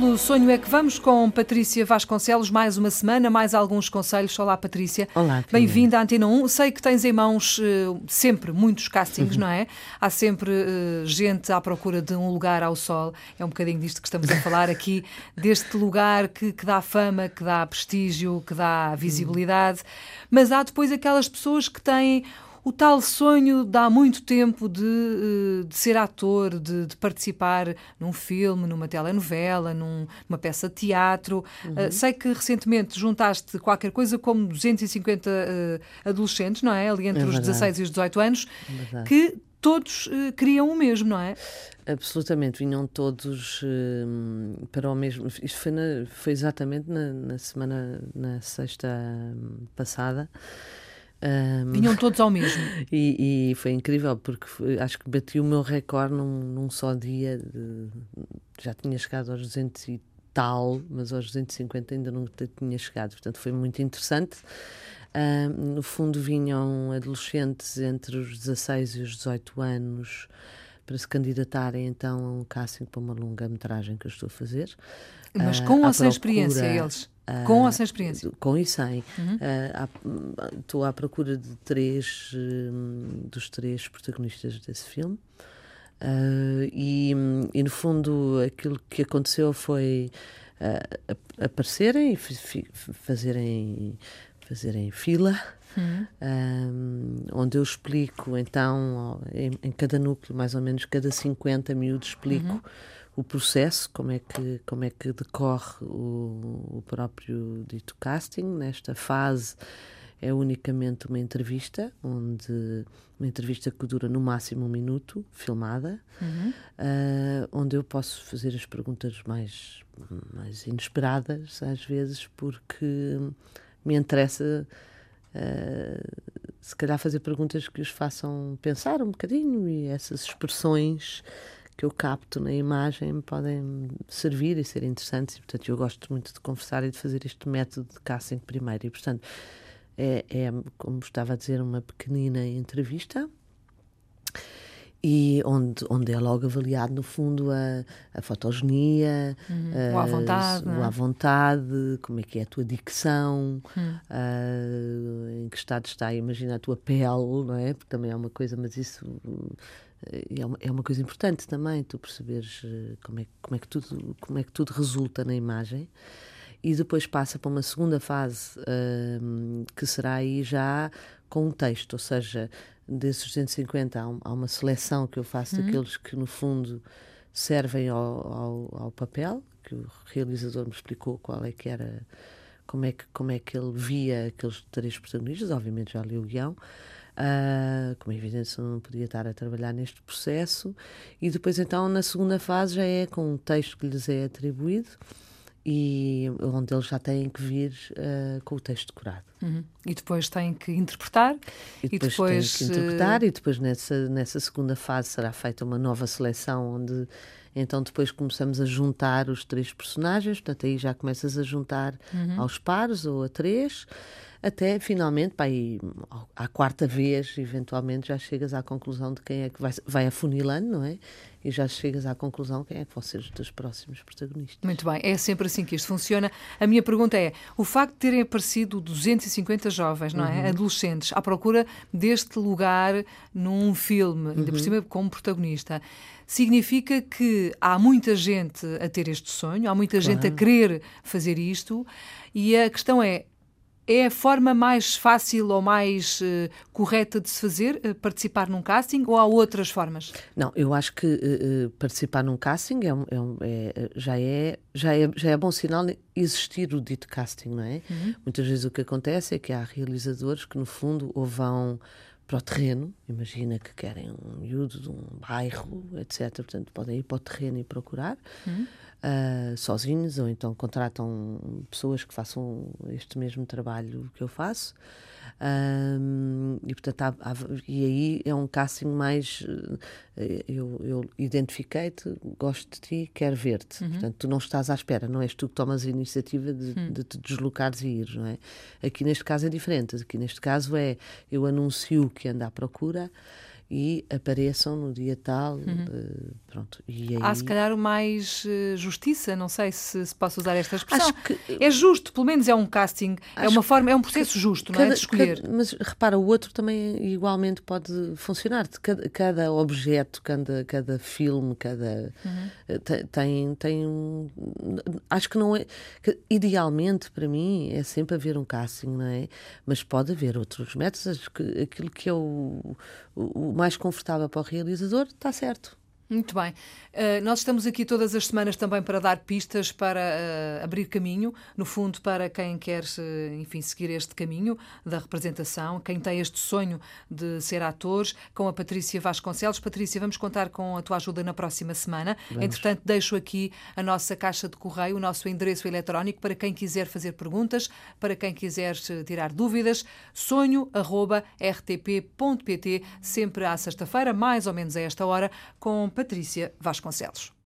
Pelo sonho é que vamos com Patrícia Vasconcelos, mais uma semana, mais alguns conselhos. Olá, Patrícia. Olá, Bem-vinda à Antena 1. Sei que tens em mãos uh, sempre muitos castings, uhum. não é? Há sempre uh, gente à procura de um lugar ao sol. É um bocadinho disto que estamos a falar aqui, deste lugar que, que dá fama, que dá prestígio, que dá visibilidade. Uhum. Mas há depois aquelas pessoas que têm o tal sonho de há muito tempo de, eh, de ser ator, de, de, participar num filme, numa telenovela, num, numa peça de teatro. Uhum. Uh, sei que recentemente juntaste qualquer coisa como 250 uh, adolescentes, não é? Ali entre é os 16 e os 18 anos, é que todos uh, queriam o mesmo, não é? Absolutamente, vinham todos uh, para o mesmo. Isto foi, na, foi exatamente na, na semana, na sexta hum, passada. Um, Vinham todos ao mesmo. E, e, foi incrível, porque foi, acho que bati o meu recorde num, num só dia. De, já tinha chegado aos 200 e tal, mas aos 250 ainda não tinha chegado. Portanto, foi muito interessante. Um, no fundo, vinham adolescentes entre os 16 e os 18 anos para se candidatarem então a um casting para uma longa-metragem que eu estou a fazer. Mas com uh, ou sem experiência, eles? Com ou sem experiência? Com e sem. Uhum. Uh, estou à procura de três um, dos três protagonistas desse filme. Uh, e, e, no fundo aquilo que aconteceu foi uh, aparecerem e fazerem, fazerem fila uhum. um, onde eu explico então em, em, cada núcleo mais ou menos cada 50 miúdos explico uhum o processo, como é que, como é que decorre o, o próprio dito casting. Nesta fase é unicamente uma entrevista, onde uma entrevista que dura no máximo um minuto, filmada, uhum. uh, onde eu posso fazer as perguntas mais, mais inesperadas, às vezes, porque me interessa. Uh, se calhar fazer perguntas que os façam pensar um bocadinho e essas expressões que eu capto na imagem podem servir e ser interessantes. E, portanto, eu gosto muito de conversar e de fazer este método de casting primeiro. E, portanto, é, é como estava a dizer, uma pequenina entrevista e onde, onde é logo avaliado, no fundo, a, a fotogenia, uhum. a, o à vontade, o é? à vontade, como é que é a tua dicção, uhum. em que estado está, imagina a tua pele, não é? Porque também é uma coisa, mas isso é uma, é uma coisa importante também, tu perceberes eh, como é, como, é que tudo, como é que tudo resulta na imagem. E depois passa para uma segunda fase, uh, que será aí já com um texto, ou seja, desses 250 há, um, há uma seleção que eu faço uhum. daqueles que, no fundo, servem ao, ao, ao, papel, que o realizador me explicou qual é que era, como é que, como é que ele via aqueles três protagonistas, obviamente já li o guião, Uh, como é evidente, não podia estar a trabalhar neste processo. E depois, então, na segunda fase, já é com um texto que lhes é atribuído e onde eles já têm que vir uh, com o texto decorado. Uhum. E depois têm que interpretar. E depois, e depois têm que interpretar, uh... e depois nessa, nessa segunda fase será feita uma nova seleção onde então depois começamos a juntar os três personagens, portanto aí já começas a juntar uhum. aos pares ou a três até finalmente, pá, aí, à quarta vez, eventualmente, já chegas à conclusão de quem é que vai, vai afunilando, não é? E já chegas à conclusão quem é que vão ser os teus próximos protagonistas. Muito bem, é sempre assim que isto funciona. A minha pergunta é: o facto de terem aparecido 250 jovens, não é? Uhum. Adolescentes, à procura deste lugar num filme, ainda uhum. por cima como protagonista, significa que há muita gente a ter este sonho, há muita claro. gente a querer fazer isto, e a questão é: é a forma mais fácil ou mais uh, correta de se fazer, uh, participar num casting, ou há outras formas? Não, eu acho que uh, participar num casting é, é, é, já, é, já, é, já é bom sinal existir o dito casting, não é? Uhum. Muitas vezes o que acontece é que há realizadores que, no fundo, ou vão para o terreno, imagina que querem um miúdo de um bairro, etc. Portanto, podem ir para o terreno e procurar. Uhum uh, sozinhos ou então contratam pessoas que façam este mesmo trabalho que eu faço. E portanto há, há, e aí é um casting mais uh, eu, eu identifiquei-te, gosto de ti, quero ver-te. Uhum. Portanto, tu não estás à espera, não és tu que tomas a iniciativa de, uhum. de te deslocares e ir, não é? Aqui neste caso é diferente. Aqui neste caso é eu anuncio que ando à procura e apareçam no dia tal. Uhum. Uh, pronto. E aí... Há se calhar mais uh, justiça, não sei se, se posso usar esta expressão. Que... É justo, pelo menos é um casting, é uma forma, é um processo justo, cada, não é? De escolher. Cada, mas repara, o outro também igualmente pode funcionar. Cada, cada objeto, cada, cada filme, cada uhum. tem, tem um. Acho que não é. Que, idealmente, para mim, é sempre haver um casting, não é? Mas pode haver outros métodos. Que, aquilo que é o, o mais confortável para o realizador, está certo. Muito bem. Uh, nós estamos aqui todas as semanas também para dar pistas, para uh, abrir caminho, no fundo, para quem quer, uh, enfim, seguir este caminho da representação, quem tem este sonho de ser atores, com a Patrícia Vasconcelos. Patrícia, vamos contar com a tua ajuda na próxima semana. Vamos. Entretanto, deixo aqui a nossa caixa de correio, o nosso endereço eletrónico para quem quiser fazer perguntas, para quem quiser tirar dúvidas. sonho.rtp.pt, sempre à sexta-feira, mais ou menos a esta hora, com Patrícia Vasconcelos.